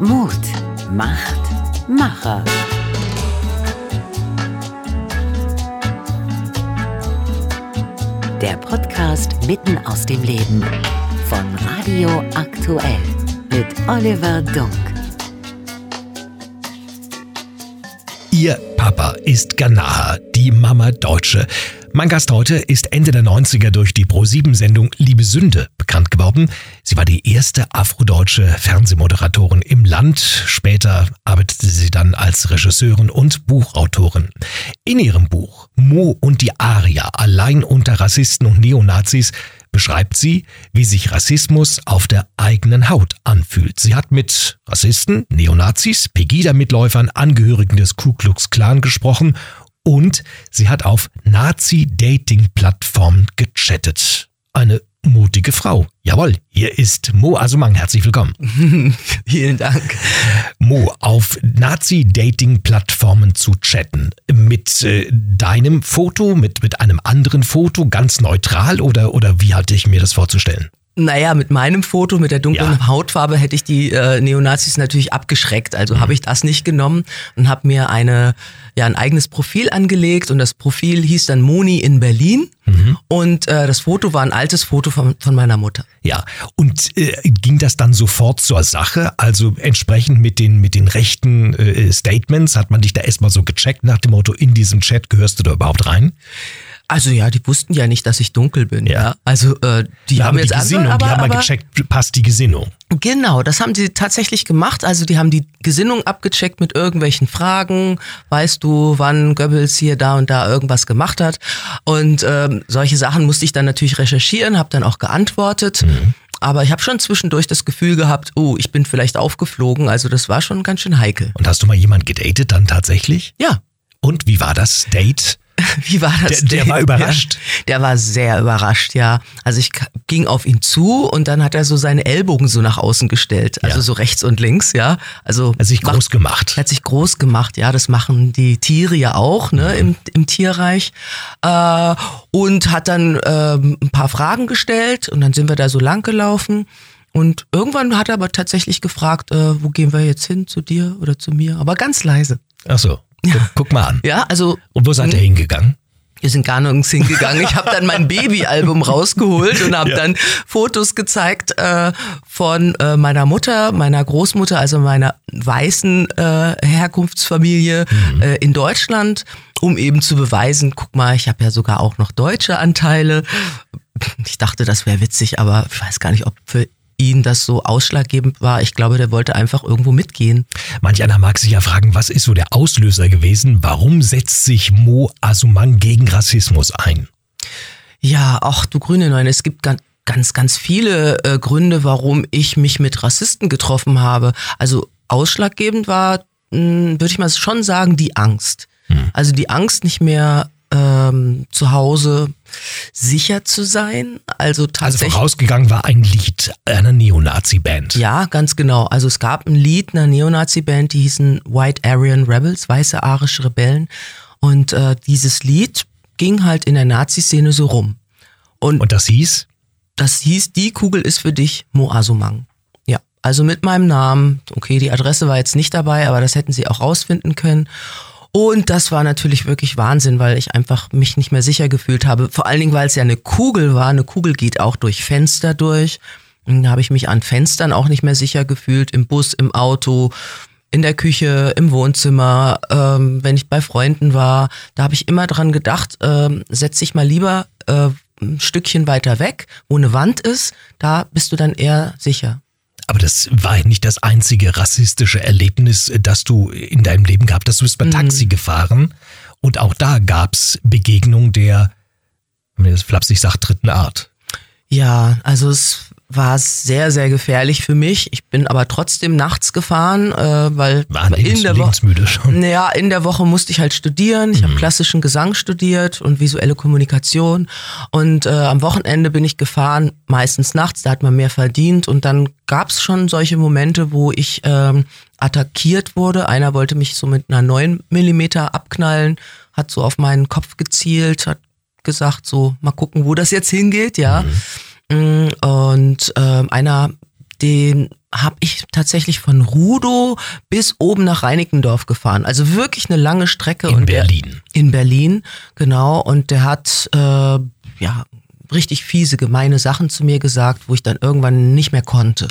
Mut macht Macher. Der Podcast mitten aus dem Leben von Radio Aktuell mit Oliver Dunk. Ihr Papa ist Ghanaer, die Mama Deutsche. Mein Gast heute ist Ende der 90er durch die Pro7-Sendung Liebe Sünde bekannt geworden. Sie war die erste afrodeutsche Fernsehmoderatorin im Land. Später arbeitete sie dann als Regisseurin und Buchautorin. In ihrem Buch Mo und die Aria allein unter Rassisten und Neonazis beschreibt sie, wie sich Rassismus auf der eigenen Haut anfühlt. Sie hat mit Rassisten, Neonazis, Pegida-Mitläufern, Angehörigen des Ku Klux Klan gesprochen und sie hat auf Nazi-Dating-Plattformen gechattet. Eine mutige Frau. Jawohl, hier ist Mo Asumang. Herzlich willkommen. Vielen Dank. Mo, auf Nazi-Dating-Plattformen zu chatten. Mit äh, deinem Foto, mit, mit einem anderen Foto, ganz neutral oder, oder wie hatte ich mir das vorzustellen? Naja, mit meinem Foto, mit der dunklen Ja. Hautfarbe hätte ich die äh, Neonazis natürlich abgeschreckt. Also Mhm. habe ich das nicht genommen und habe mir eine, ja, ein eigenes Profil angelegt und das Profil hieß dann Moni in Berlin Mhm. und äh, das Foto war ein altes Foto von, von meiner Mutter. Ja, und äh, ging das dann sofort zur Sache? Also entsprechend mit den, mit den rechten äh, Statements hat man dich da erstmal so gecheckt nach dem Motto, in diesem Chat gehörst du da überhaupt rein? Also ja, die wussten ja nicht, dass ich dunkel bin. Ja. Ja. Also äh, die Da haben die jetzt Gesinnung, andere, aber, die haben mal aber, gecheckt, passt die Gesinnung. Genau, das haben sie tatsächlich gemacht. Also die haben die Gesinnung abgecheckt mit irgendwelchen Fragen. Weißt du, wann Goebbels hier da und da irgendwas gemacht hat? Und ähm, solche Sachen musste ich dann natürlich recherchieren, habe dann auch geantwortet. Aber ich habe schon zwischendurch das Gefühl gehabt, oh, ich bin vielleicht aufgeflogen. Also das war schon ganz schön heikel. Und hast du mal jemand gedatet dann tatsächlich? Ja, Und wie war das Date? Wie war das? Der- der war überrascht? Ja, der war sehr überrascht, ja. Also ich ging auf ihn zu und dann hat er so seine Ellbogen so nach außen gestellt. Also Ja. so rechts und links, ja. Also Hat sich macht- groß gemacht. hat sich groß gemacht, ja. Das machen die Tiere ja auch, ne, im, im Tierreich. Äh, und hat dann ähm, ein paar Fragen gestellt und dann sind wir da so lang gelaufen. Und irgendwann hat er aber tatsächlich gefragt, äh, wo gehen wir jetzt hin, zu dir oder zu mir? Aber ganz leise. Ach so, guck, guck mal an. Ja, also Und wo seid ihr hingegangen? wir sind gar nirgends hingegangen. Ich habe dann mein Babyalbum rausgeholt und habe Ja. dann Fotos gezeigt äh, von äh, meiner Mutter, meiner Großmutter, also meiner weißen äh, Herkunftsfamilie Mhm. äh, in Deutschland, um eben zu beweisen, guck mal, ich habe ja sogar auch noch deutsche Anteile. Ich dachte, das wäre witzig, aber ich weiß gar nicht, ob für ihn das so ausschlaggebend war. Ich glaube, der wollte einfach irgendwo mitgehen. Manch einer mag sich ja fragen, was ist so der Auslöser gewesen? Warum setzt sich Mo Asumang gegen Rassismus ein? Ja, ach du grüne Neune, es gibt ganz, ganz, ganz viele äh, Gründe, warum ich mich mit Rassisten getroffen habe. Also ausschlaggebend war, mh, würde ich mal schon sagen, die Angst. Also die Angst, nicht mehr ähm, zu Hause sicher zu sein. Also Also tatsächlich. vorausgegangen war ein Lied einer Neonazi-Band. Ja, ganz genau. Also es gab ein Lied einer Neonazi-Band, die hießen White Aryan Rebels, weiße arische Rebellen. Und äh, dieses Lied ging halt in der Nazi-Szene so rum. Und Und das hieß? das hieß, die Kugel ist für dich Mo Asumang. Ja, also mit meinem Namen. Okay, die Adresse war jetzt nicht dabei, aber das hätten sie auch rausfinden können. Und das war natürlich wirklich Wahnsinn, weil ich einfach mich nicht mehr sicher gefühlt habe. Vor allen Dingen, weil es ja eine Kugel war. Eine Kugel geht auch durch Fenster durch. Da habe ich mich an Fenstern auch nicht mehr sicher gefühlt. Im Bus, im Auto, in der Küche, im Wohnzimmer, ähm, wenn ich bei Freunden war. Da habe ich immer dran gedacht, ähm, setz dich mal lieber äh, ein Stückchen weiter weg, wo eine Wand ist. Da bist du dann eher sicher. Aber das war nicht das einzige rassistische Erlebnis, das du in deinem Leben gehabt hast. Du bist bei Mhm. Taxi gefahren und auch da gab's Begegnung der, wenn man das flapsig sagt, dritten Art. Ja, also es war sehr, sehr gefährlich für mich. Ich bin aber trotzdem nachts gefahren, äh, weil War in der Woche. schon. Naja, in der Woche musste ich halt studieren. Ich habe klassischen Gesang studiert und visuelle Kommunikation. Und äh, am Wochenende bin ich gefahren, meistens nachts, da hat man mehr verdient. Und dann gab's schon solche Momente, wo ich ähm, attackiert wurde. Einer wollte mich so mit einer 9 Millimeter abknallen, hat so auf meinen Kopf gezielt, hat gesagt, so mal gucken, wo das jetzt hingeht, ja. Mm, Und ähm, einer, den habe ich tatsächlich von Rudow bis oben nach Reinickendorf gefahren. Also wirklich eine lange Strecke. In und der- Berlin. in Berlin, genau. Und der hat äh, ja richtig fiese, gemeine Sachen zu mir gesagt, wo ich dann irgendwann nicht mehr konnte.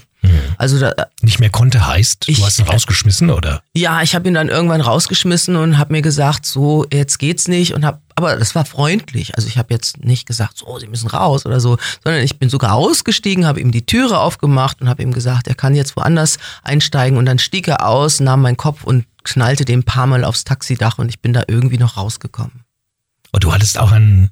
Also da, Nicht mehr konnte heißt, Ich- du hast ihn rausgeschmissen oder? ja, ich habe ihn dann irgendwann rausgeschmissen und habe mir gesagt, so jetzt geht's nicht und hab, aber das war freundlich. Also ich habe jetzt nicht gesagt, so Sie müssen raus oder so, sondern ich bin sogar ausgestiegen, habe ihm die Türe aufgemacht und habe ihm gesagt, er kann jetzt woanders einsteigen und dann stieg er aus, nahm meinen Kopf und knallte den ein paar Mal aufs Taxidach und ich bin da irgendwie noch rausgekommen. Und du hattest auch ein,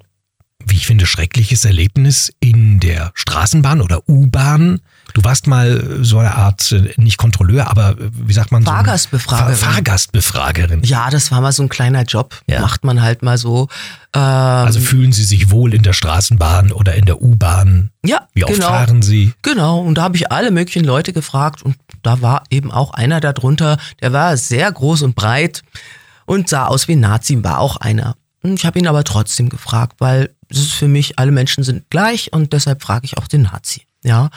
wie ich finde, schreckliches Erlebnis in der Straßenbahn oder U-Bahn. Du warst mal so eine Art, äh, nicht Kontrolleur, aber äh, wie sagt man so? Fahrgastbefragerin. Fahr Fahrgastbefragerin. Ja, das war mal so ein kleiner Job. Ja. Macht man halt mal so. Ähm, Also fühlen Sie sich wohl in der Straßenbahn oder in der U-Bahn? ja, Wie oft genau. fahren Sie? Genau, und da habe ich alle möglichen Leute gefragt und da war eben auch einer darunter, der war sehr groß und breit und sah aus wie ein Nazi, war auch einer. Und Ich habe ihn aber trotzdem gefragt, weil es ist für mich, alle Menschen sind gleich und deshalb frage ich auch den Nazi. Ja.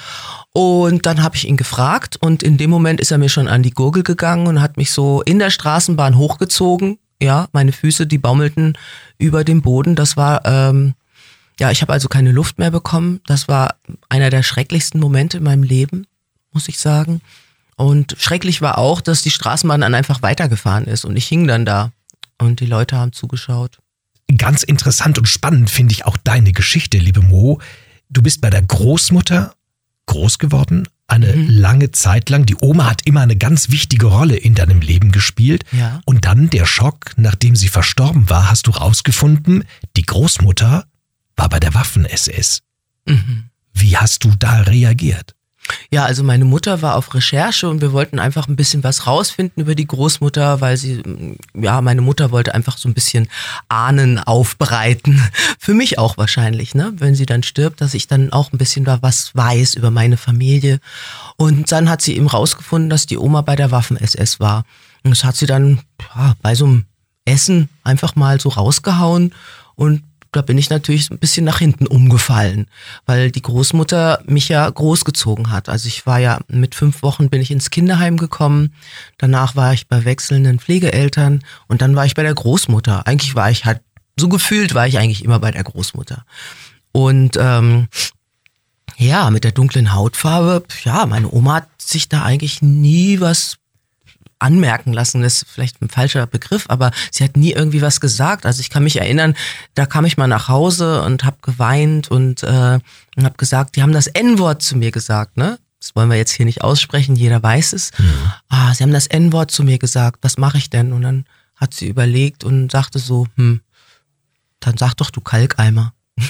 Und dann habe ich ihn gefragt und in dem Moment ist er mir schon an die Gurgel gegangen und hat mich so in der Straßenbahn hochgezogen. Ja, meine Füße, die baumelten über dem Boden. Das war, ähm, ja, ich habe also keine Luft mehr bekommen. Das war einer der schrecklichsten Momente in meinem Leben, muss ich sagen. Und schrecklich war auch, dass die Straßenbahn dann einfach weitergefahren ist und ich hing dann da und die Leute haben zugeschaut. Ganz interessant und spannend finde ich auch deine Geschichte, liebe Mo. Du bist bei der Großmutter groß geworden, eine Mhm. lange Zeit lang. Die Oma hat immer eine ganz wichtige Rolle in deinem Leben gespielt. Ja. Und dann der Schock, nachdem sie verstorben war, hast du rausgefunden, die Großmutter war bei der Waffen-SS. Mhm. Wie hast du da reagiert? Ja, also meine Mutter war auf Recherche und wir wollten einfach ein bisschen was rausfinden über die Großmutter, weil sie, mm, ja, meine Mutter wollte einfach so ein bisschen Ahnen aufbereiten. Für mich auch wahrscheinlich, ne? Wenn sie dann stirbt, dass ich dann auch ein bisschen da was weiß über meine Familie. Und dann hat sie eben rausgefunden, dass die Oma bei der Waffen-SS war. Und das hat sie dann ja, bei so einem Essen einfach mal so rausgehauen und da bin ich natürlich ein bisschen nach hinten umgefallen, weil die Großmutter mich ja großgezogen hat. Also ich war ja mit fünf Wochen bin ich ins Kinderheim gekommen, danach war ich bei wechselnden Pflegeeltern und dann war ich bei der Großmutter. Eigentlich war ich halt, so gefühlt war ich eigentlich immer bei der Großmutter. Und ähm, ja, mit der dunklen Hautfarbe, ja, meine Oma hat sich da eigentlich nie was anmerken lassen, das ist vielleicht ein falscher Begriff, aber sie hat nie irgendwie was gesagt. Also ich kann mich erinnern, da kam ich mal nach Hause und habe geweint und, äh, und habe gesagt, die haben das N-Wort zu mir gesagt, ne? Das wollen wir jetzt hier nicht aussprechen, jeder weiß es. Ah, sie haben das N-Wort zu mir gesagt, was mache ich denn? Und dann hat sie überlegt und sagte so, hm, dann sag doch du Kalkeimer.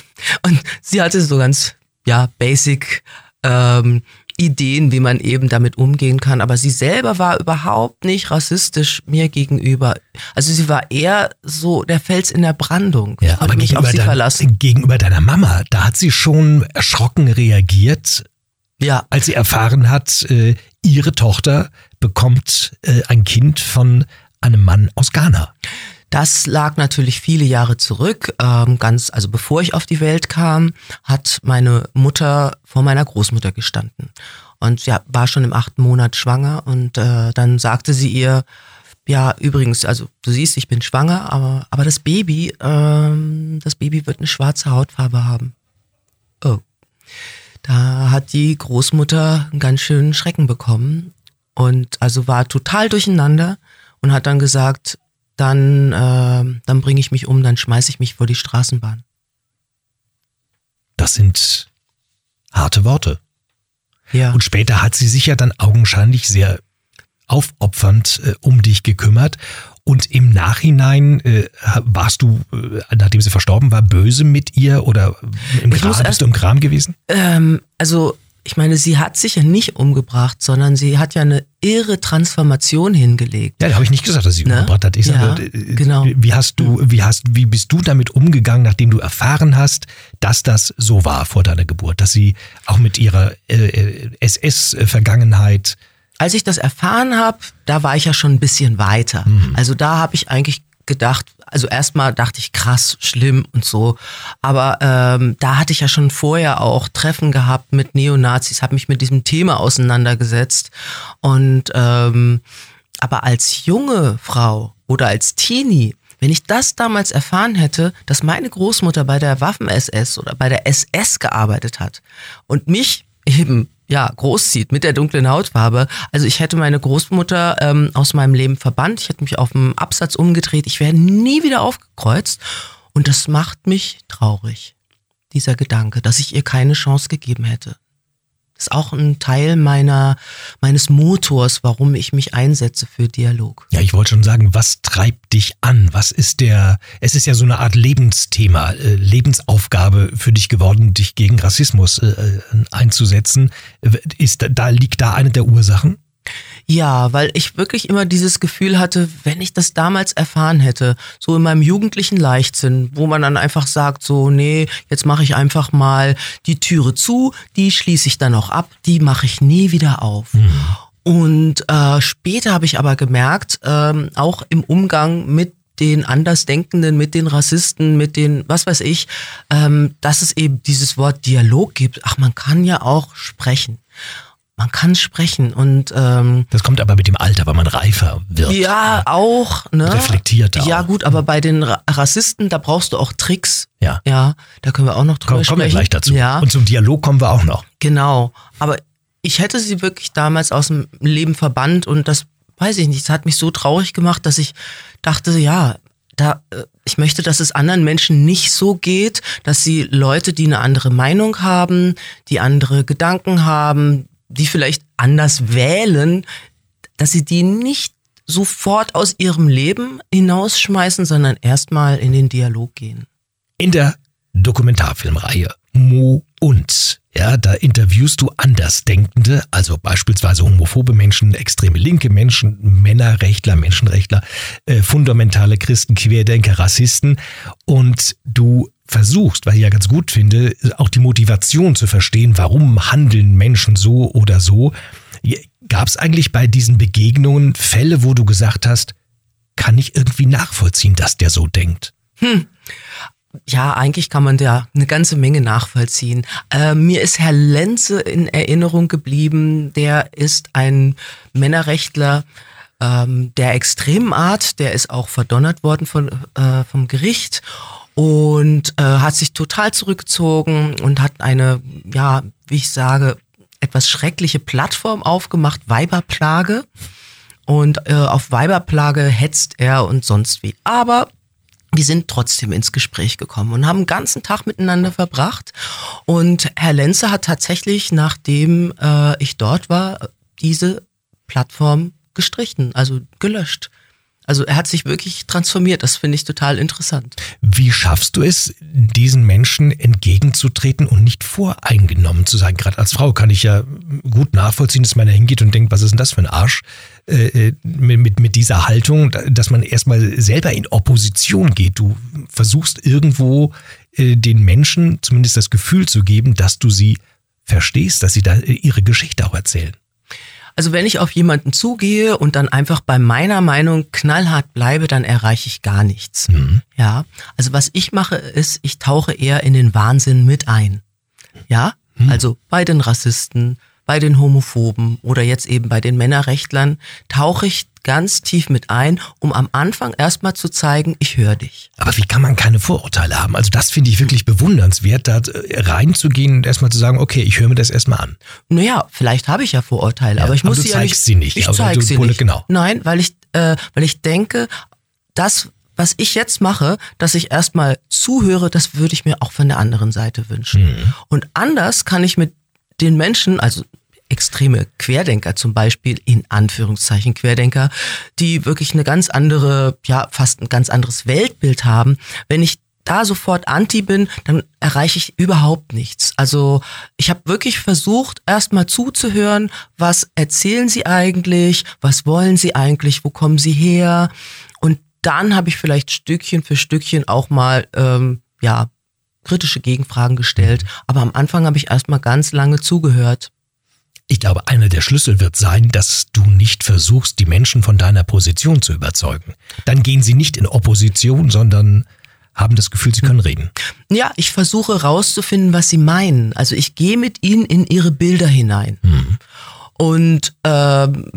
Und sie hatte so ganz, ja, basic ähm, Ideen, wie man eben damit umgehen kann. Aber sie selber war überhaupt nicht rassistisch mir gegenüber. Also sie war eher so der Fels in der Brandung. Ja, aber mich auf gegenüber, sie dein, verlassen. gegenüber deiner Mama, da hat sie schon erschrocken reagiert, Ja, als sie erfahren hat, äh, ihre Tochter bekommt äh, ein Kind von einem Mann aus Ghana. Das lag natürlich viele Jahre zurück. Ähm, ganz, also bevor ich auf die Welt kam, hat meine Mutter vor meiner Großmutter gestanden. Und sie war schon im achten Monat schwanger und äh, dann sagte sie ihr, ja, übrigens, also du siehst, ich bin schwanger, aber, aber das Baby, ähm, das Baby wird eine schwarze Hautfarbe haben. Oh. Da hat die Großmutter einen ganz schönen Schrecken bekommen und also war total durcheinander und hat dann gesagt, dann, äh, dann bringe ich mich um, dann schmeiße ich mich vor die Straßenbahn. Das sind harte Worte. Ja. Und später hat sie sich ja dann augenscheinlich sehr aufopfernd äh, um dich gekümmert. Und im Nachhinein äh, warst du, äh, nachdem sie verstorben war, böse mit ihr oder im Ich erst- bist du im Kram gewesen? Ähm, also, ich meine, sie hat sich ja nicht umgebracht, sondern sie hat ja eine irre Transformation hingelegt. Ja, da habe ich nicht gesagt, dass sie Ne? umgebracht hat. Ich Ja, sage, äh, genau. wie hast du, wie hast, wie bist du damit umgegangen, nachdem du erfahren hast, dass das so war vor deiner Geburt, dass sie auch mit ihrer äh, SS-Vergangenheit Als ich das erfahren habe, da war ich ja schon ein bisschen weiter. Also da habe ich eigentlich gedacht, also erstmal dachte ich krass, schlimm und so. Aber ähm, da hatte ich ja schon vorher auch Treffen gehabt mit Neonazis, habe mich mit diesem Thema auseinandergesetzt. Und ähm, aber als junge Frau oder als Teenie, wenn ich das damals erfahren hätte, dass meine Großmutter bei der Waffen-SS oder bei der SS gearbeitet hat und mich eben ja, großzieht mit der dunklen Hautfarbe. Also ich hätte meine Großmutter ähm, aus meinem Leben verbannt, ich hätte mich auf dem Absatz umgedreht, ich wäre nie wieder aufgekreuzt. Und das macht mich traurig, dieser Gedanke, dass ich ihr keine Chance gegeben hätte ist auch ein Teil meiner, meines Motors, warum ich mich einsetze für Dialog. Ja, ich wollte schon sagen, was treibt dich an? Was ist der, es ist ja so eine Art Lebensthema, äh, Lebensaufgabe für dich geworden, dich gegen Rassismus äh, äh einzusetzen. Ist, da liegt da eine der Ursachen? Ja, weil ich wirklich immer dieses Gefühl hatte, wenn ich das damals erfahren hätte, so in meinem jugendlichen Leichtsinn, wo man dann einfach sagt, so, nee, jetzt mache ich einfach mal die Türe zu, die schließe ich dann auch ab, die mache ich nie wieder auf. Mhm. Und äh, später habe ich aber gemerkt, ähm, auch im Umgang mit den Andersdenkenden, mit den Rassisten, mit den, was weiß ich, ähm, dass es eben dieses Wort Dialog gibt. Ach, man kann ja auch sprechen man kann sprechen und ähm, das kommt aber mit dem Alter, weil man reifer wird. Ja, auch, ne? Reflektierter. Ja, gut, aber bei den Rassisten, da brauchst du auch Tricks. Ja. Ja, da können wir auch noch drüber Komm, sprechen. Kommen wir gleich dazu. Ja. Und zum Dialog kommen wir auch noch. Genau. Aber ich hätte sie wirklich damals aus dem Leben verbannt und das weiß ich nicht, das hat mich so traurig gemacht, dass ich dachte, ja, da, äh, ich möchte, dass es anderen Menschen nicht so geht, dass sie Leute, die eine andere Meinung haben, die andere Gedanken haben, die vielleicht anders wählen, dass sie die nicht sofort aus ihrem Leben hinausschmeißen, sondern erstmal in den Dialog gehen. In der Dokumentarfilmreihe Mo und ja, da interviewst du Andersdenkende, also beispielsweise homophobe Menschen, extreme linke Menschen, Männerrechtler, Menschenrechtler, äh, fundamentale Christen, Querdenker, Rassisten und du versuchst, was ich ja ganz gut finde, auch die Motivation zu verstehen, warum handeln Menschen so oder so. Gab es eigentlich bei diesen Begegnungen Fälle, wo du gesagt hast, kann ich irgendwie nachvollziehen, dass der so denkt? Hm. Ja, eigentlich kann man da eine ganze Menge nachvollziehen. Äh, mir ist Herr Lenze in Erinnerung geblieben. Der ist ein Männerrechtler ähm, der extremen Art. Der ist auch verdonnert worden von, äh, vom Gericht und äh, hat sich total zurückgezogen und hat eine, ja, wie ich sage, etwas schreckliche Plattform aufgemacht, Weiberplage. Und äh, auf Weiberplage hetzt er und sonst wie. Aber wir sind trotzdem ins Gespräch gekommen und haben einen ganzen Tag miteinander verbracht. Und Herr Lenze hat tatsächlich, nachdem äh, ich dort war, diese Plattform gestrichen, also gelöscht. Also er hat sich wirklich transformiert. Das finde ich total interessant. Wie schaffst du es, diesen Menschen entgegenzutreten und nicht voreingenommen zu sein? Gerade als Frau kann ich ja gut nachvollziehen, dass man da hingeht und denkt, was ist denn das für ein Arsch? Äh, äh mit, mit dieser Haltung, dass man erstmal selber in Opposition geht. Du versuchst irgendwo äh, den Menschen zumindest das Gefühl zu geben, dass du sie verstehst, dass sie da ihre Geschichte auch erzählen. Also wenn ich auf jemanden zugehe und dann einfach bei meiner Meinung knallhart bleibe, dann erreiche ich gar nichts. Mhm. Ja, also was ich mache ist, ich tauche eher in den Wahnsinn mit ein. Ja, mhm. also bei den Rassisten, bei den Homophoben oder jetzt eben bei den Männerrechtlern tauche ich ganz tief mit ein, um am Anfang erstmal zu zeigen, ich höre dich. Aber wie kann man keine Vorurteile haben? Also das finde ich wirklich bewundernswert, da äh, reinzugehen und erstmal zu sagen, okay, ich höre mir das erstmal an. Naja, vielleicht habe ich ja Vorurteile, ja, aber ich muss aber sie ja nicht. sie nicht. Ich zeige sie nicht. Genau. Nein, weil ich, äh, weil ich denke, das was ich jetzt mache, dass ich erstmal zuhöre, das würde ich mir auch von der anderen Seite wünschen. Mhm. Und anders kann ich mit den Menschen, also extreme Querdenker zum Beispiel, in Anführungszeichen Querdenker, die wirklich eine ganz andere, ja, fast ein ganz anderes Weltbild haben. Wenn ich da sofort anti bin, dann erreiche ich überhaupt nichts. Also ich habe wirklich versucht, erstmal zuzuhören, was erzählen sie eigentlich, was wollen sie eigentlich, wo kommen sie her. Und dann habe ich vielleicht Stückchen für Stückchen auch mal, ähm, ja, kritische Gegenfragen gestellt. Aber am Anfang habe ich erstmal ganz lange zugehört. Ich glaube, einer der Schlüssel wird sein, dass du nicht versuchst, die Menschen von deiner Position zu überzeugen. Dann gehen sie nicht in Opposition, sondern haben das Gefühl, sie können reden. Ja, ich versuche rauszufinden, was sie meinen. Also ich gehe mit ihnen in ihre Bilder hinein. Mhm. Und ähm,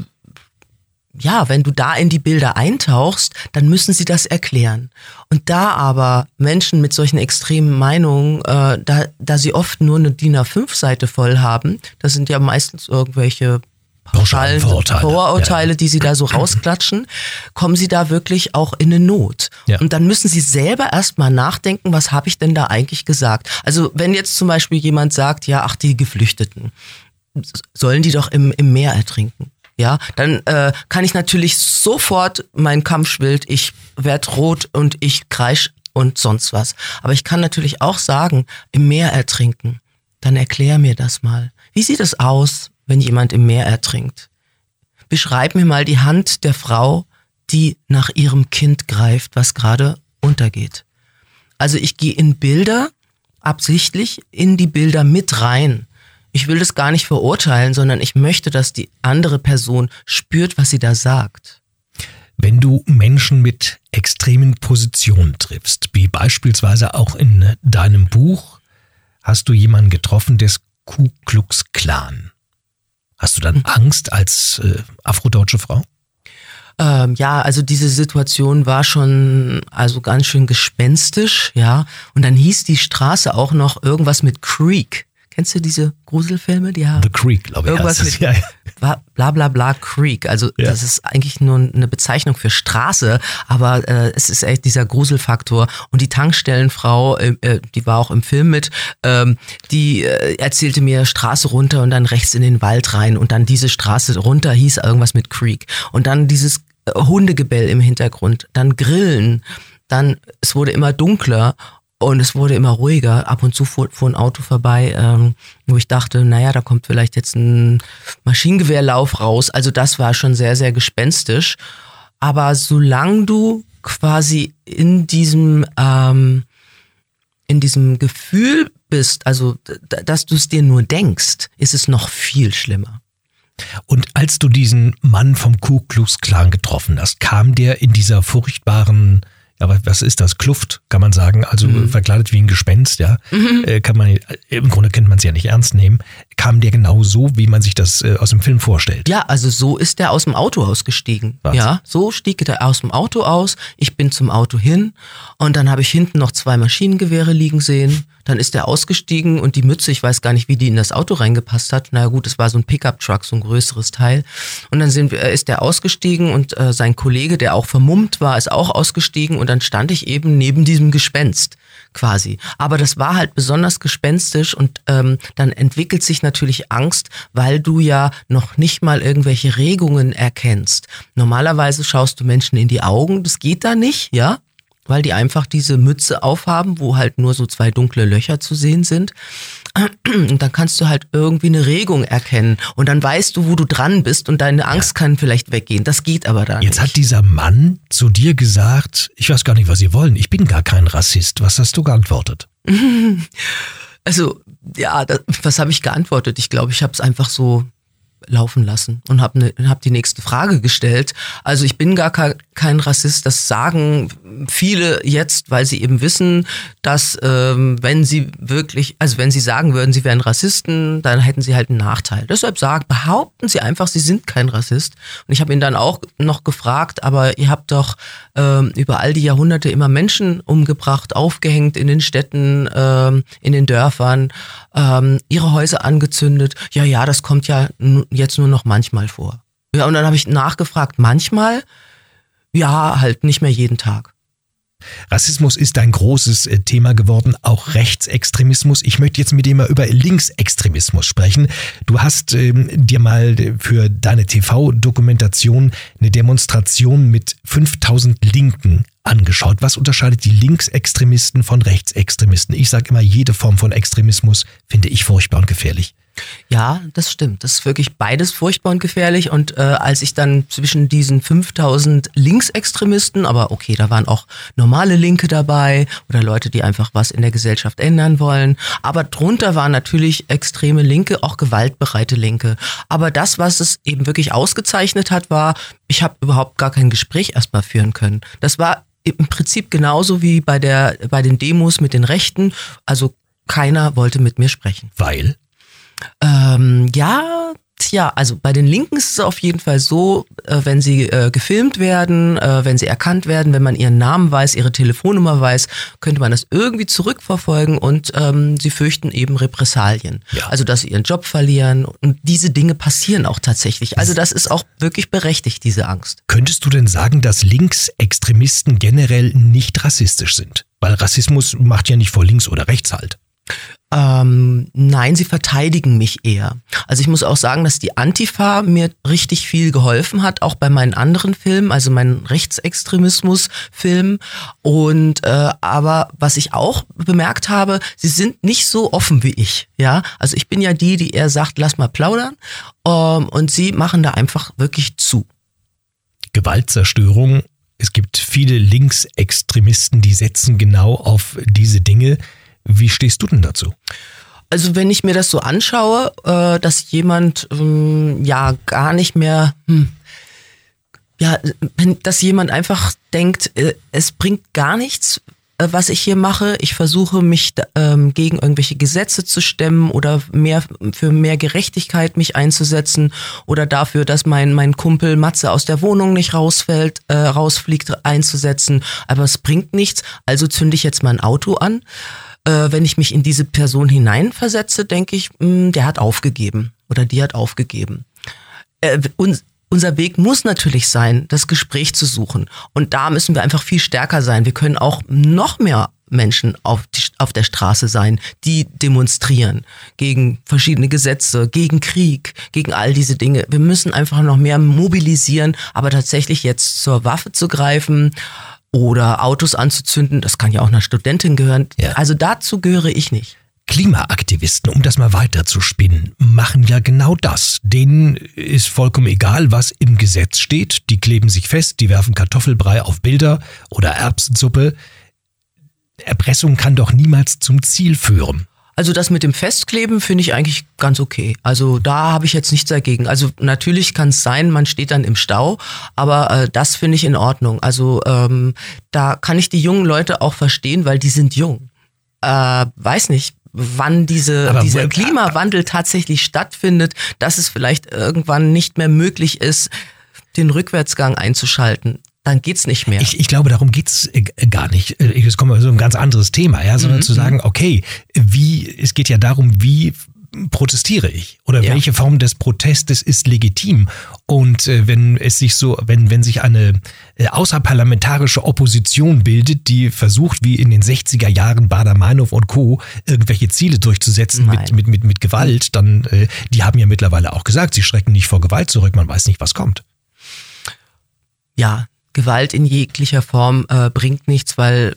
ja, wenn du da in die Bilder eintauchst, dann müssen sie das erklären. Und da aber Menschen mit solchen extremen Meinungen, äh, da, da sie oft nur eine DIN A5-Seite voll haben, das sind ja meistens irgendwelche pauschalen Vorurteile, Vorurteile ja. die sie da so rausklatschen, kommen sie da wirklich auch in eine Not. Ja. Und dann müssen sie selber erstmal nachdenken, was habe ich denn da eigentlich gesagt? Also wenn jetzt zum Beispiel jemand sagt, ja, ach, die Geflüchteten, sollen die doch im, im Meer ertrinken? Ja, dann äh, kann ich natürlich sofort mein Kampfschwild, ich werd rot und ich kreisch und sonst was. Aber ich kann natürlich auch sagen, im Meer ertrinken. Dann erklär mir das mal. Wie sieht es aus, wenn jemand im Meer ertrinkt? Beschreib mir mal die Hand der Frau, die nach ihrem Kind greift, was gerade untergeht. Also ich gehe in Bilder, absichtlich in die Bilder mit rein ich will das gar nicht verurteilen, sondern ich möchte, dass die andere Person spürt, was sie da sagt. Wenn du Menschen mit extremen Positionen triffst, wie beispielsweise auch in deinem Buch, hast du jemanden getroffen des Ku Klux Klan. Hast du dann mhm. Angst als äh, afrodeutsche Frau? Ähm, ja, also diese Situation war schon also ganz schön gespenstisch, ja. Und dann hieß die Straße auch noch irgendwas mit Creek. Kennst du diese Gruselfilme? Die haben The Creek, glaube ich. Irgendwas mit ja, ja. bla bla bla Creek. Also ja. das ist eigentlich nur eine Bezeichnung für Straße, aber äh, es ist echt dieser Gruselfaktor. Und die Tankstellenfrau, äh, äh, die war auch im Film mit, ähm, die äh, erzählte mir Straße runter und dann rechts in den Wald rein und dann diese Straße runter hieß irgendwas mit Creek. Und dann dieses äh, Hundegebell im Hintergrund, dann Grillen, dann es wurde immer dunkler und es wurde immer ruhiger. Ab und zu fuhr, fuhr ein Auto vorbei, ähm, wo ich dachte, naja, da kommt vielleicht jetzt ein Maschinengewehrlauf raus. Also das war schon sehr, sehr gespenstisch. Aber solange du quasi in diesem, ähm, in diesem Gefühl bist, also dass du es dir nur denkst, ist es noch viel schlimmer. Und als du diesen Mann vom Ku Klux Klan getroffen hast, kam der in dieser furchtbaren aber was ist das? Kluft, kann man sagen. Also mhm. verkleidet wie ein Gespenst, ja. Mhm. Äh, kann man, Im Grunde könnte man es ja nicht ernst nehmen. Kam der genau so, wie man sich das äh, aus dem Film vorstellt? Ja, also so ist der aus dem Auto ausgestiegen. Was? Ja, so stieg der aus dem Auto aus. Ich bin zum Auto hin und dann habe ich hinten noch zwei Maschinengewehre liegen sehen. Dann ist er ausgestiegen und die Mütze, ich weiß gar nicht, wie die in das Auto reingepasst hat. Na naja, gut, es war so ein Pickup-Truck, so ein größeres Teil. Und dann sind wir, ist er ausgestiegen und äh, sein Kollege, der auch vermummt war, ist auch ausgestiegen und dann stand ich eben neben diesem Gespenst quasi. Aber das war halt besonders gespenstisch und ähm, dann entwickelt sich natürlich Angst, weil du ja noch nicht mal irgendwelche Regungen erkennst. Normalerweise schaust du Menschen in die Augen, das geht da nicht, ja weil die einfach diese Mütze aufhaben, wo halt nur so zwei dunkle Löcher zu sehen sind. Und dann kannst du halt irgendwie eine Regung erkennen und dann weißt du, wo du dran bist und deine Angst ja. kann vielleicht weggehen. Das geht aber dann. Jetzt nicht. hat dieser Mann zu dir gesagt, ich weiß gar nicht, was Sie wollen, ich bin gar kein Rassist. Was hast du geantwortet? Also, ja, das, was habe ich geantwortet? Ich glaube, ich habe es einfach so laufen lassen und habe ne, hab die nächste Frage gestellt. Also ich bin gar kein Rassist, das sagen viele jetzt, weil sie eben wissen, dass ähm, wenn sie wirklich, also wenn sie sagen würden, sie wären Rassisten, dann hätten sie halt einen Nachteil. Deshalb sagen, behaupten sie einfach, sie sind kein Rassist. Und ich habe ihn dann auch noch gefragt, aber ihr habt doch ähm, über all die Jahrhunderte immer Menschen umgebracht, aufgehängt in den Städten, ähm, in den Dörfern, ähm, ihre Häuser angezündet. Ja, ja, das kommt ja jetzt nur noch manchmal vor. Ja, und dann habe ich nachgefragt, manchmal, ja, halt nicht mehr jeden Tag. Rassismus ist ein großes äh, Thema geworden, auch Rechtsextremismus. Ich möchte jetzt mit dir mal über Linksextremismus sprechen. Du hast ähm, dir mal für deine TV-Dokumentation eine Demonstration mit 5000 Linken angeschaut. Was unterscheidet die Linksextremisten von Rechtsextremisten? Ich sage immer, jede Form von Extremismus finde ich furchtbar und gefährlich. Ja, das stimmt. Das ist wirklich beides furchtbar und gefährlich. Und äh, als ich dann zwischen diesen 5000 Linksextremisten, aber okay, da waren auch normale Linke dabei oder Leute, die einfach was in der Gesellschaft ändern wollen. Aber drunter waren natürlich extreme Linke, auch gewaltbereite Linke. Aber das, was es eben wirklich ausgezeichnet hat, war, ich habe überhaupt gar kein Gespräch erstmal führen können. Das war im Prinzip genauso wie bei der bei den Demos mit den Rechten. Also keiner wollte mit mir sprechen. Weil? Ähm, ja, tja, also bei den Linken ist es auf jeden Fall so, äh, wenn sie äh, gefilmt werden, äh, wenn sie erkannt werden, wenn man ihren Namen weiß, ihre Telefonnummer weiß, könnte man das irgendwie zurückverfolgen und ähm, sie fürchten eben Repressalien. Ja. Also dass sie ihren Job verlieren und diese Dinge passieren auch tatsächlich. Also das ist auch wirklich berechtigt, diese Angst. Könntest du denn sagen, dass Linksextremisten generell nicht rassistisch sind? Weil Rassismus macht ja nicht vor links oder rechts halt. Ähm, nein, sie verteidigen mich eher. Also ich muss auch sagen, dass die Antifa mir richtig viel geholfen hat, auch bei meinen anderen Filmen, also meinen Rechtsextremismus-Film. Und äh, aber was ich auch bemerkt habe, sie sind nicht so offen wie ich. Ja, also ich bin ja die, die eher sagt, lass mal plaudern. Ähm, und sie machen da einfach wirklich zu. Gewaltzerstörung. Es gibt viele Linksextremisten, die setzen genau auf diese Dinge. Wie stehst du denn dazu? Also wenn ich mir das so anschaue, äh, dass jemand ähm, ja gar nicht mehr, hm, ja, dass jemand einfach denkt, äh, es bringt gar nichts, äh, was ich hier mache. Ich versuche mich ähm, gegen irgendwelche Gesetze zu stemmen oder mehr für mehr Gerechtigkeit mich einzusetzen oder dafür, dass mein mein Kumpel Matze aus der Wohnung nicht rausfällt, äh, rausfliegt, einzusetzen. Aber es bringt nichts. Also zünde ich jetzt mein Auto an äh, wenn ich mich in diese Person hineinversetze, denke ich, mh, der hat aufgegeben oder die hat aufgegeben. Äh, uns, unser Weg muss natürlich sein, das Gespräch zu suchen. Und da müssen wir einfach viel stärker sein. Wir können auch noch mehr Menschen auf, die, auf der Straße sein, die demonstrieren gegen verschiedene Gesetze, gegen Krieg, gegen all diese Dinge. Wir müssen einfach noch mehr mobilisieren, aber tatsächlich jetzt zur Waffe zu greifen, oder Autos anzuzünden. Das kann ja auch einer Studentin gehören. Ja. Also dazu gehöre ich nicht. Klimaaktivisten, um das mal weiter zu spinnen, machen ja genau das. Denen ist vollkommen egal, was im Gesetz steht. Die kleben sich fest, die werfen Kartoffelbrei auf Bilder oder Erbsensuppe. Erpressung kann doch niemals zum Ziel führen. Also das mit dem Festkleben finde ich eigentlich ganz okay. Also da habe ich jetzt nichts dagegen. Also natürlich kann es sein, man steht dann im Stau, aber äh, das finde ich in Ordnung. Also ähm, da kann ich die jungen Leute auch verstehen, weil die sind jung. Äh, weiß nicht, wann diese, Aber dieser Klimawandel tatsächlich stattfindet, dass es vielleicht irgendwann nicht mehr möglich ist, den Rückwärtsgang einzuschalten. Dann geht's nicht mehr. Ich, ich glaube, darum geht's äh, gar nicht. Äh, Jetzt kommen wir so ein ganz anderes Thema, ja, sondern zu sagen, okay, wie, es geht ja darum, wie protestiere ich oder Ja. welche Form des Protestes ist legitim und äh, wenn es sich so wenn wenn sich eine äh, außerparlamentarische Opposition bildet die versucht wie in den 60er Jahren Bader-Meinhof und Co irgendwelche Ziele durchzusetzen mit, mit mit mit Gewalt dann äh, die haben ja mittlerweile auch gesagt sie schrecken nicht vor Gewalt zurück man weiß nicht was kommt ja, Gewalt in jeglicher Form äh, bringt nichts, weil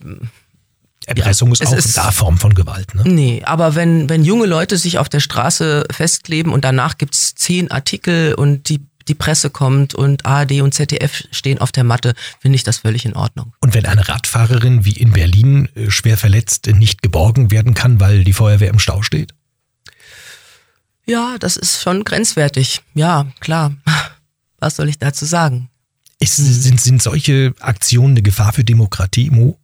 Erpressung ist es auch ist- da Form von Gewalt ne Nee, aber wenn, wenn junge Leute sich auf der Straße festkleben und danach gibt's zehn Artikel und die, die Presse kommt und ARD und ZDF stehen auf der Matte, finde ich das völlig in Ordnung. Und wenn eine Radfahrerin wie in Berlin äh, schwer verletzt nicht geborgen werden kann, weil die Feuerwehr im Stau steht? Ja, das ist schon grenzwertig. Ja, klar. Was soll ich dazu sagen? Ist, sind, sind solche Aktionen eine Gefahr für Demokratie, Mo?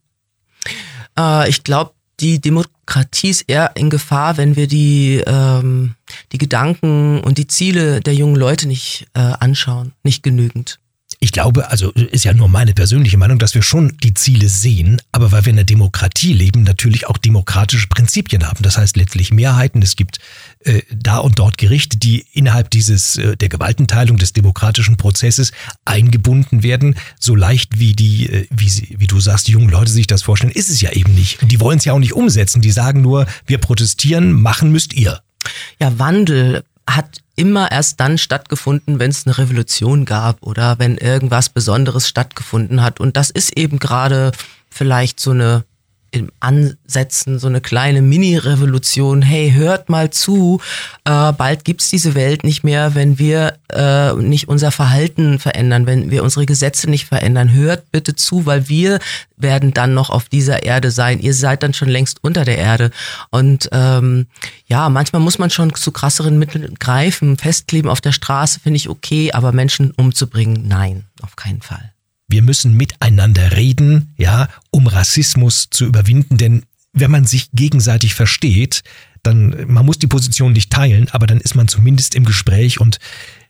Äh, ich glaube, die Demokratie ist eher in Gefahr, wenn wir die, ähm, die Gedanken und die Ziele der jungen Leute nicht äh, anschauen, nicht genügend. Ich glaube, also ist ja nur meine persönliche Meinung, dass wir schon die Ziele sehen, aber weil wir in einer Demokratie leben, natürlich auch demokratische Prinzipien haben. Das heißt letztlich Mehrheiten. Es gibt äh, da und dort Gerichte, die innerhalb dieses äh, der Gewaltenteilung des demokratischen Prozesses eingebunden werden. So leicht wie die, äh, wie, sie, wie du sagst, die jungen Leute sich das vorstellen, ist es ja eben nicht. Die wollen es ja auch nicht umsetzen. Die sagen nur, wir protestieren, machen müsst ihr. Ja, Wandel hat immer erst dann stattgefunden, wenn es eine Revolution gab oder wenn irgendwas Besonderes stattgefunden hat. Und das ist eben gerade vielleicht so eine im Ansetzen so eine kleine Mini-Revolution. Hey, hört mal zu, äh, bald gibt's diese Welt nicht mehr, wenn wir äh, nicht unser Verhalten verändern, wenn wir unsere Gesetze nicht verändern. Hört bitte zu, weil wir werden dann noch auf dieser Erde sein. Ihr seid dann schon längst unter der Erde. Und ähm, ja, manchmal muss man schon zu krasseren Mitteln greifen. Festkleben auf der Straße finde ich okay, aber Menschen umzubringen, nein, auf keinen Fall. Wir müssen miteinander reden, ja, um Rassismus zu überwinden, denn wenn man sich gegenseitig versteht, dann, man muss die Position nicht teilen, aber dann ist man zumindest im Gespräch und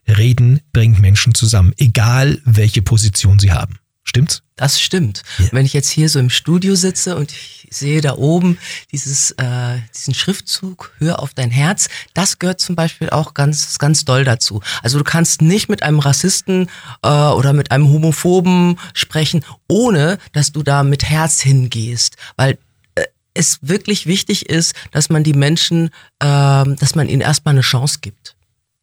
Reden bringt Menschen zusammen, egal welche Position sie haben. Stimmt's? Das stimmt. Ja. Wenn ich jetzt hier so im Studio sitze und ich sehe da oben dieses, äh, diesen Schriftzug, hör auf dein Herz, das gehört zum Beispiel auch ganz, ganz doll dazu. Also du kannst nicht mit einem Rassisten äh, oder mit einem Homophoben sprechen, ohne dass du da mit Herz hingehst, weil äh, es wirklich wichtig ist, dass man die Menschen, äh, dass man ihnen erstmal eine Chance gibt.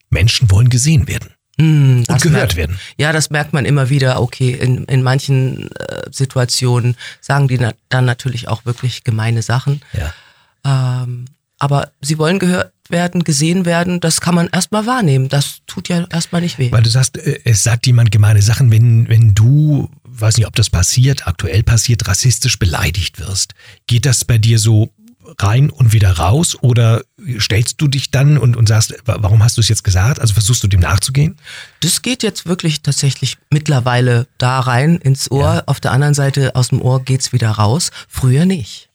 Menschen wollen gesehen werden. Mm, und gehört merkt, werden. Ja, das merkt man immer wieder. Okay, in, in manchen äh, Situationen sagen die na, dann natürlich auch wirklich gemeine Sachen. Ja. Ähm, aber sie wollen gehört werden, gesehen werden, das kann man erstmal wahrnehmen. Das tut ja erstmal nicht weh. Weil du sagst, äh, es sagt jemand gemeine Sachen, wenn, wenn du, weiß nicht, ob das passiert, aktuell passiert, rassistisch beleidigt wirst. Geht das bei dir so rein und wieder raus? Oder stellst du dich dann und, und sagst, warum hast du es jetzt gesagt? Also versuchst du dem nachzugehen? Das geht jetzt wirklich tatsächlich mittlerweile da rein ins Ohr. Ja. Auf der anderen Seite aus dem Ohr geht's wieder raus. Früher nicht.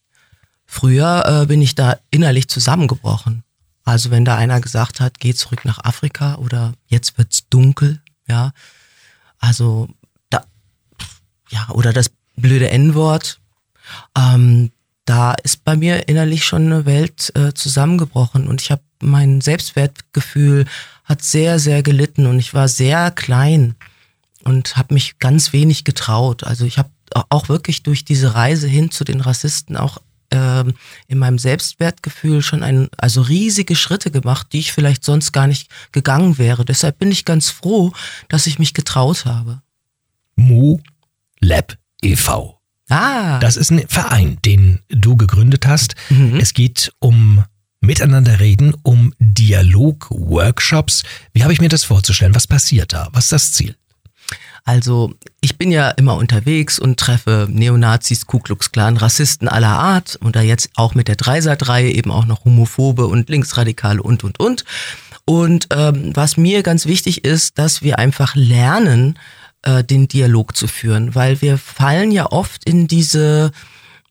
Früher äh, bin ich da innerlich zusammengebrochen. Also wenn da einer gesagt hat, geh zurück nach Afrika oder jetzt wird's dunkel, ja. Also da, ja, oder das blöde N-Wort. Ähm, da ist bei mir innerlich schon eine Welt äh, zusammengebrochen und ich habe mein Selbstwertgefühl hat sehr sehr gelitten und ich war sehr klein und habe mich ganz wenig getraut. Also ich habe auch wirklich durch diese Reise hin zu den Rassisten auch ähm, in meinem Selbstwertgefühl schon ein, also riesige Schritte gemacht, die ich vielleicht sonst gar nicht gegangen wäre. Deshalb bin ich ganz froh, dass ich mich getraut habe. Mu Lab e.V. Ah. Das ist ein Verein, den du gegründet hast. Mhm. Es geht um Miteinander reden, um Dialog-Workshops. Wie habe ich mir das vorzustellen? Was passiert da? Was ist das Ziel? Also ich bin ja immer unterwegs und treffe Neonazis, Ku Klux Klan, Rassisten aller Art und da jetzt auch mit der Dreisat-Reihe eben auch noch Homophobe und Linksradikale und, und, und. Und ähm, was mir ganz wichtig ist, dass wir einfach lernen, äh, den Dialog zu führen, weil wir fallen ja oft in diese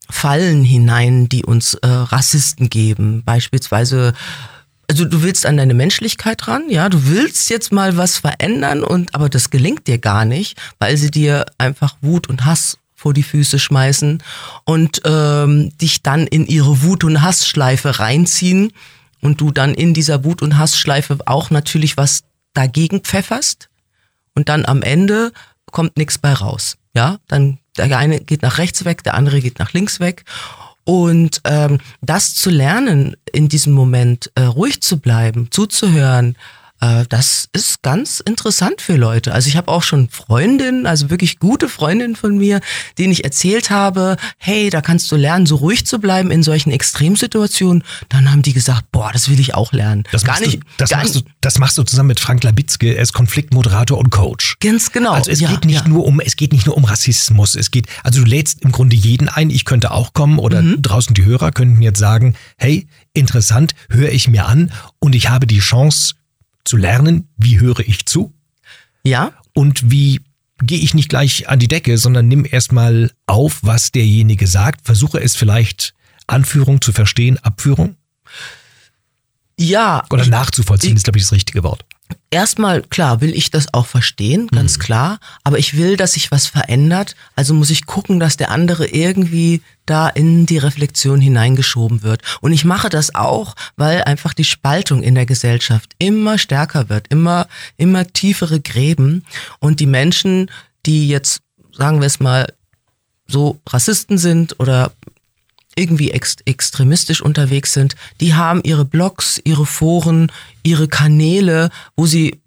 Fallen hinein, die uns äh, Rassisten geben. Beispielsweise, also du willst an deine Menschlichkeit ran, ja, du willst jetzt mal was verändern und aber das gelingt dir gar nicht, weil sie dir einfach Wut und Hass vor die Füße schmeißen und ähm, dich dann in ihre Wut- und Hassschleife reinziehen und du dann in dieser Wut- und Hassschleife auch natürlich was dagegen pfefferst und dann am Ende kommt nichts bei raus. Ja, dann der eine geht nach rechts weg, der andere geht nach links weg. Und ähm, das zu lernen, in diesem Moment äh, ruhig zu bleiben, zuzuhören, äh, das ist ganz interessant für Leute. Also ich habe auch schon Freundinnen, also wirklich gute Freundinnen von mir, denen ich erzählt habe, hey, da kannst du lernen, so ruhig zu bleiben in solchen Extremsituationen. Dann haben die gesagt, boah, das will ich auch lernen. Das gar nicht. Du, das, gar machst du, das machst du zusammen mit Frank Labitzke. Er ist Konfliktmoderator und Coach. Ganz genau. Also es ja, geht nicht ja. nur um, es geht nicht nur um Rassismus. Es geht, also du lädst im Grunde jeden ein. Ich könnte auch kommen oder mhm. draußen die Hörer könnten jetzt sagen, hey, interessant, höre ich mir an und ich habe die Chance, zu lernen, wie höre ich zu? Ja. Und wie gehe ich nicht gleich an die Decke, sondern nimm erstmal auf, was derjenige sagt, versuche es vielleicht Anführung zu verstehen, Abführung? Ja. Oder nachzuvollziehen ich, ist, glaube ich, das richtige Wort erstmal, klar, will ich das auch verstehen, ganz mhm. klar, aber ich will, dass sich was verändert, also muss ich gucken, dass der andere irgendwie da in die Reflexion hineingeschoben wird. Und ich mache das auch, weil einfach die Spaltung in der Gesellschaft immer stärker wird, immer, immer tiefere Gräben und die Menschen, die jetzt, sagen wir es mal, so Rassisten sind oder irgendwie ex extremistisch unterwegs sind, die haben ihre Blogs, ihre Foren, ihre Kanäle, wo sie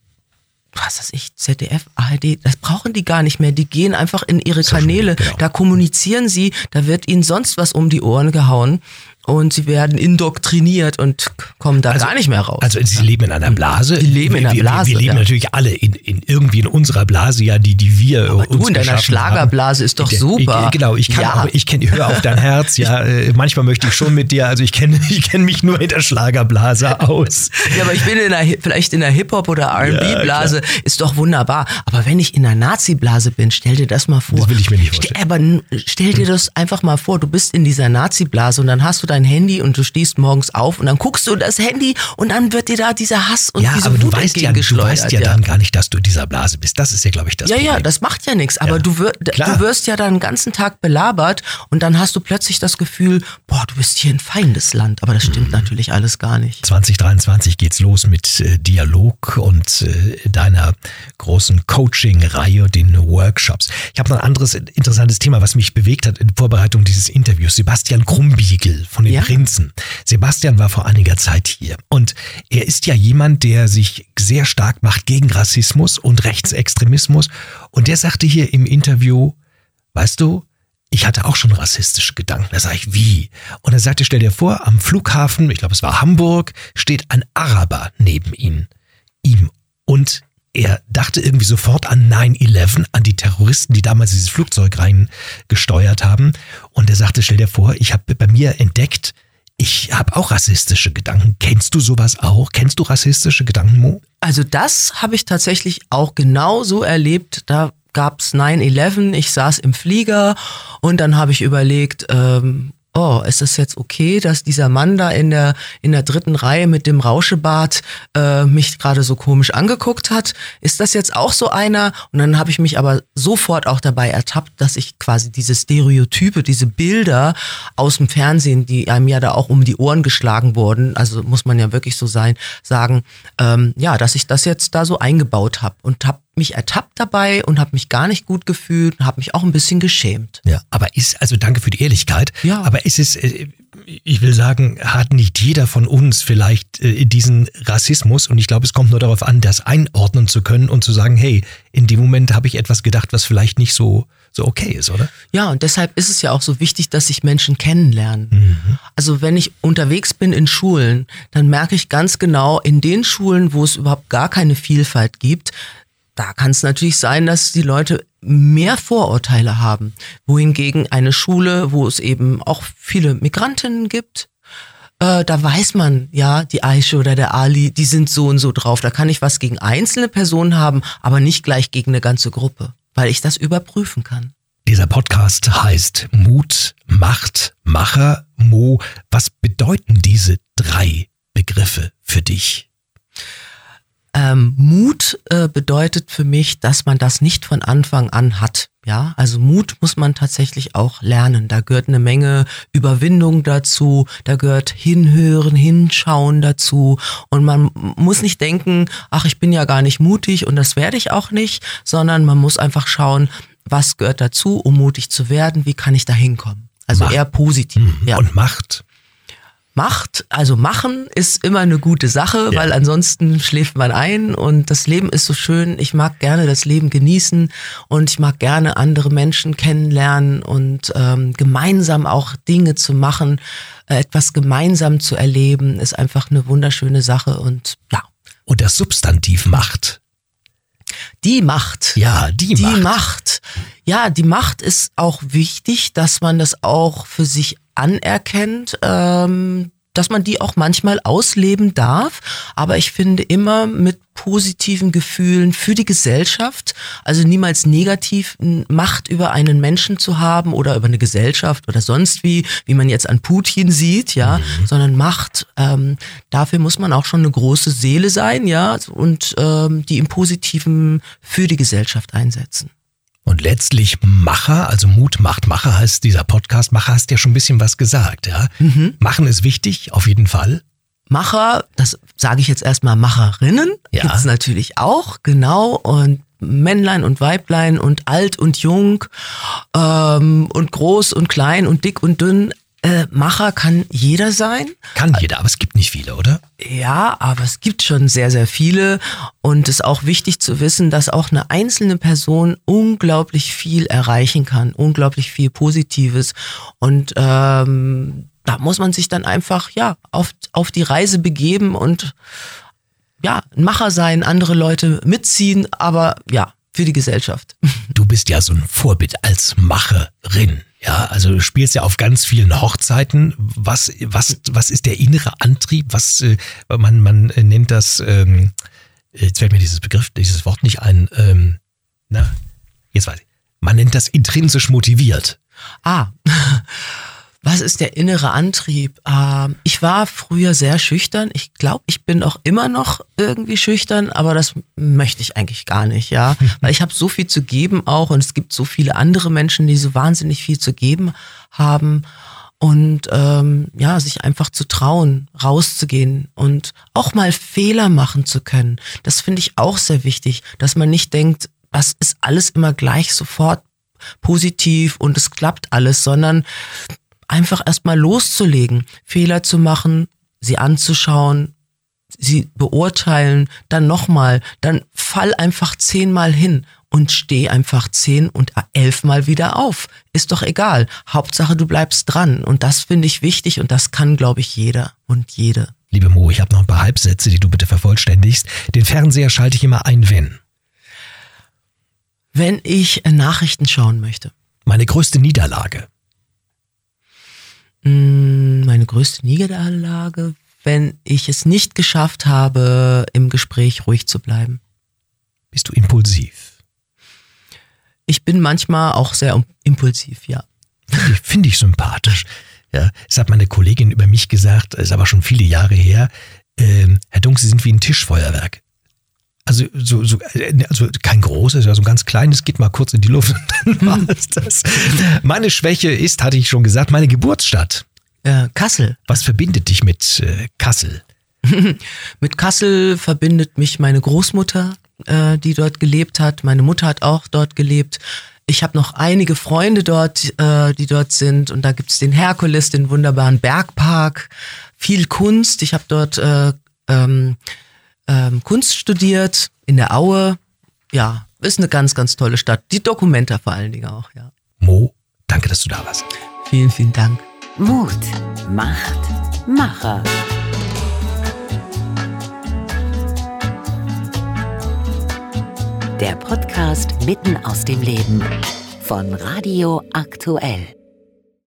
was weiß ich, ZDF, ARD, das brauchen die gar nicht mehr. Die gehen einfach in ihre Social Kanäle, Media, genau. da kommunizieren sie, da wird ihnen sonst was um die Ohren gehauen und sie werden indoktriniert und kommen da gar nicht mehr raus. Also sie leben in einer Blase. Die leben in wir, einer Blase, Wir, wir leben ja. natürlich alle in, in irgendwie in unserer Blase, ja, die, die wir Aber uns du in deiner Schlagerblase haben. ist doch super. Ich, genau, ich kann Ja. auch, ich kenne, hör auf dein Herz, ja. äh, Manchmal möchte ich schon mit dir, also ich kenne ich kenn mich nur in der Schlagerblase aus. Ja, aber ich bin in einer, vielleicht in der Hip-Hop- oder R&B-Blase, ist doch wunderbar. Aber wenn ich in einer Nazi-Blase bin, stell dir das mal vor. Das will ich mir nicht Ste- vorstellen. Aber stell dir das einfach mal vor, du bist in dieser Nazi-Blase und dann hast du dein Handy und du stehst morgens auf und dann guckst du das Handy und dann wird dir da dieser Hass und Ja, diese aber du Wut weißt ja, du weißt ja, dann gar nicht, dass du in dieser Blase bist. Das ist ja, glaube ich, das Ja, Problem. ja, das macht ja nichts. Aber Ja, du, wir, klar. du wirst ja dann den ganzen Tag belabert und dann hast du plötzlich das Gefühl, boah, du bist hier in Feindesland. Aber das Mhm. stimmt natürlich alles gar nicht. 2023 geht's los mit äh, Dialog und äh, deiner großen Coaching-Reihe, den Workshops. Ich habe noch ein anderes interessantes Thema, was mich bewegt hat in Vorbereitung dieses Interviews. Sebastian Krumbiegel von den Ja. Prinzen. Sebastian war vor einiger Zeit hier und er ist ja jemand, der sich sehr stark macht gegen Rassismus und Rechtsextremismus. Und der sagte hier im Interview, weißt du, ich hatte auch schon rassistische Gedanken. Da sage ich, wie? Und er sagte, stell dir vor, am Flughafen, ich glaube es war Hamburg, steht ein Araber neben ihm. ihm. Und er dachte irgendwie sofort an 9-11, an die Terroristen, die damals dieses Flugzeug reingesteuert haben. Und er sagte, stell dir vor, ich habe bei mir entdeckt, ich habe auch rassistische Gedanken. Kennst du sowas auch? Kennst du rassistische Gedanken, Mo? Also das habe ich tatsächlich auch genau so erlebt. Da gab's 9-11, ich saß im Flieger und dann habe ich überlegt, ähm, oh, ist es jetzt okay, dass dieser Mann da in der, in der dritten Reihe mit dem Rauschebart äh, mich gerade so komisch angeguckt hat? Ist das jetzt auch so einer? Und dann habe ich mich aber sofort auch dabei ertappt, dass ich quasi diese Stereotype, diese Bilder aus dem Fernsehen, die einem ja da auch um die Ohren geschlagen wurden, also muss man ja wirklich so sein, sagen, ähm, ja, dass ich das jetzt da so eingebaut habe und habe mich ertappt dabei und habe mich gar nicht gut gefühlt und habe mich auch ein bisschen geschämt. Ja, aber ist, also danke für die Ehrlichkeit. Ja. Aber ist es, äh, ich will sagen, hat nicht jeder von uns vielleicht äh, diesen Rassismus und ich glaube, es kommt nur darauf an, das einordnen zu können und zu sagen, hey, in dem Moment habe ich etwas gedacht, was vielleicht nicht so, so okay ist, oder? Ja, und deshalb ist es ja auch so wichtig, dass sich Menschen kennenlernen. Also wenn ich unterwegs bin in Schulen, dann merke ich ganz genau, in den Schulen, wo es überhaupt gar keine Vielfalt gibt, da kann es natürlich sein, dass die Leute mehr Vorurteile haben. Wohingegen eine Schule, wo es eben auch viele Migrantinnen gibt, äh, da weiß man, ja, die Aische oder der Ali, die sind so und so drauf. Da kann ich was gegen einzelne Personen haben, aber nicht gleich gegen eine ganze Gruppe, weil ich das überprüfen kann. Dieser Podcast heißt Mut, Macht, Macher, Mo. Was bedeuten diese drei Begriffe für dich? Ähm, Mut äh, bedeutet für mich, dass man das nicht von Anfang an hat. Ja, also Mut muss man tatsächlich auch lernen. Da gehört eine Menge Überwindung dazu, da gehört hinhören, hinschauen dazu. Und man muss nicht denken, ach, ich bin ja gar nicht mutig und das werde ich auch nicht, sondern man muss einfach schauen, was gehört dazu, um mutig zu werden, wie kann ich da hinkommen. Also Macht. eher positiv. Ja. Und Macht? Macht, also machen ist immer eine gute Sache, Ja. weil ansonsten schläft man ein und das Leben ist so schön. Ich mag gerne das Leben genießen und ich mag gerne andere Menschen kennenlernen und ähm, gemeinsam auch Dinge zu machen, äh, etwas gemeinsam zu erleben, ist einfach eine wunderschöne Sache und ja, Und das Substantiv Macht? Die Macht. Ja, die, Die Macht. Macht. Ja, die Macht ist auch wichtig, dass man das auch für sich anerkennt, ähm, dass man die auch manchmal ausleben darf. Aber ich finde immer mit positiven Gefühlen für die Gesellschaft, also niemals negativ Macht über einen Menschen zu haben oder über eine Gesellschaft oder sonst wie, wie man jetzt an Putin sieht, ja, sondern Macht. Ähm, dafür muss man auch schon eine große Seele sein, ja, und ähm, die im Positiven für die Gesellschaft einsetzen. Und letztlich Macher, also Mut macht Macher heißt dieser Podcast. Macher hast ja schon ein bisschen was gesagt, ja. Mhm. Machen ist wichtig, auf jeden Fall. Macher, das sage ich jetzt erstmal Macherinnen, Ja. gibt's natürlich auch, genau. Und Männlein und Weiblein und alt und jung ähm, und groß und klein und dick und dünn. Äh, Macher kann jeder sein. Kann jeder, aber es gibt nicht viele, oder? Ja, aber es gibt schon sehr, sehr viele. Und es ist auch wichtig zu wissen, dass auch eine einzelne Person unglaublich viel erreichen kann, unglaublich viel Positives. Und ähm, da muss man sich dann einfach ja auf, auf die Reise begeben und ja, ein Macher sein, andere Leute mitziehen, aber ja, für die Gesellschaft. Du bist ja so ein Vorbild als Macherin. Ja, also du spielst ja auf ganz vielen Hochzeiten. Was, was, was ist der innere Antrieb? Was äh, man, man nennt das, ähm, jetzt fällt mir dieses Begriff, dieses Wort nicht ein, ähm, na, jetzt weiß ich. Man nennt das intrinsisch motiviert. Ah, was ist der innere Antrieb? Ähm, ich war früher sehr schüchtern. Ich glaube, ich bin auch immer noch irgendwie schüchtern, aber das möchte ich eigentlich gar nicht, ja. Weil ich habe so viel zu geben auch und es gibt so viele andere Menschen, die so wahnsinnig viel zu geben haben. Und ähm, ja, sich einfach zu trauen, rauszugehen und auch mal Fehler machen zu können. Das finde ich auch sehr wichtig, dass man nicht denkt, das ist alles immer gleich sofort positiv und es klappt alles, sondern einfach erstmal loszulegen, Fehler zu machen, sie anzuschauen, sie beurteilen, dann nochmal, dann fall einfach zehnmal hin und steh einfach zehn und elfmal wieder auf. Ist doch egal. Hauptsache, du bleibst dran. Und das finde ich wichtig und das kann, glaube ich, jeder und jede. Liebe Mo, ich habe noch ein paar Halbsätze, die du bitte vervollständigst. Den Fernseher schalte ich immer ein, wenn. Wenn ich Nachrichten schauen möchte. Meine größte Niederlage. Mm, meine größte Niederlage, wenn ich es nicht geschafft habe, im Gespräch ruhig zu bleiben. Bist du impulsiv? Ich bin manchmal auch sehr impulsiv, ja. Finde ich, find ich sympathisch. Ja, es hat meine Kollegin über mich gesagt, ist aber schon viele Jahre her. Ähm, Herr Dunk, Sie sind wie ein Tischfeuerwerk. Also, so, so, also kein großes, ja, so ein ganz kleines, geht mal kurz in die Luft und dann war es das. Meine Schwäche ist, hatte ich schon gesagt, meine Geburtsstadt. Äh, Kassel. Was verbindet dich mit äh, Kassel? mit Kassel verbindet mich meine Großmutter, äh, die dort gelebt hat. Meine Mutter hat auch dort gelebt. Ich habe noch einige Freunde dort, äh, die dort sind. Und da gibt's den Herkules, den wunderbaren Bergpark, viel Kunst. Ich habe dort äh, ähm, ähm, Kunst studiert in der Aue. Ja, ist eine ganz, ganz tolle Stadt. Die Dokumenta vor allen Dingen auch, ja. Mo, danke, dass du da warst. Vielen, vielen Dank. Mut macht Macher. Der Podcast mitten aus dem Leben von Radio Aktuell.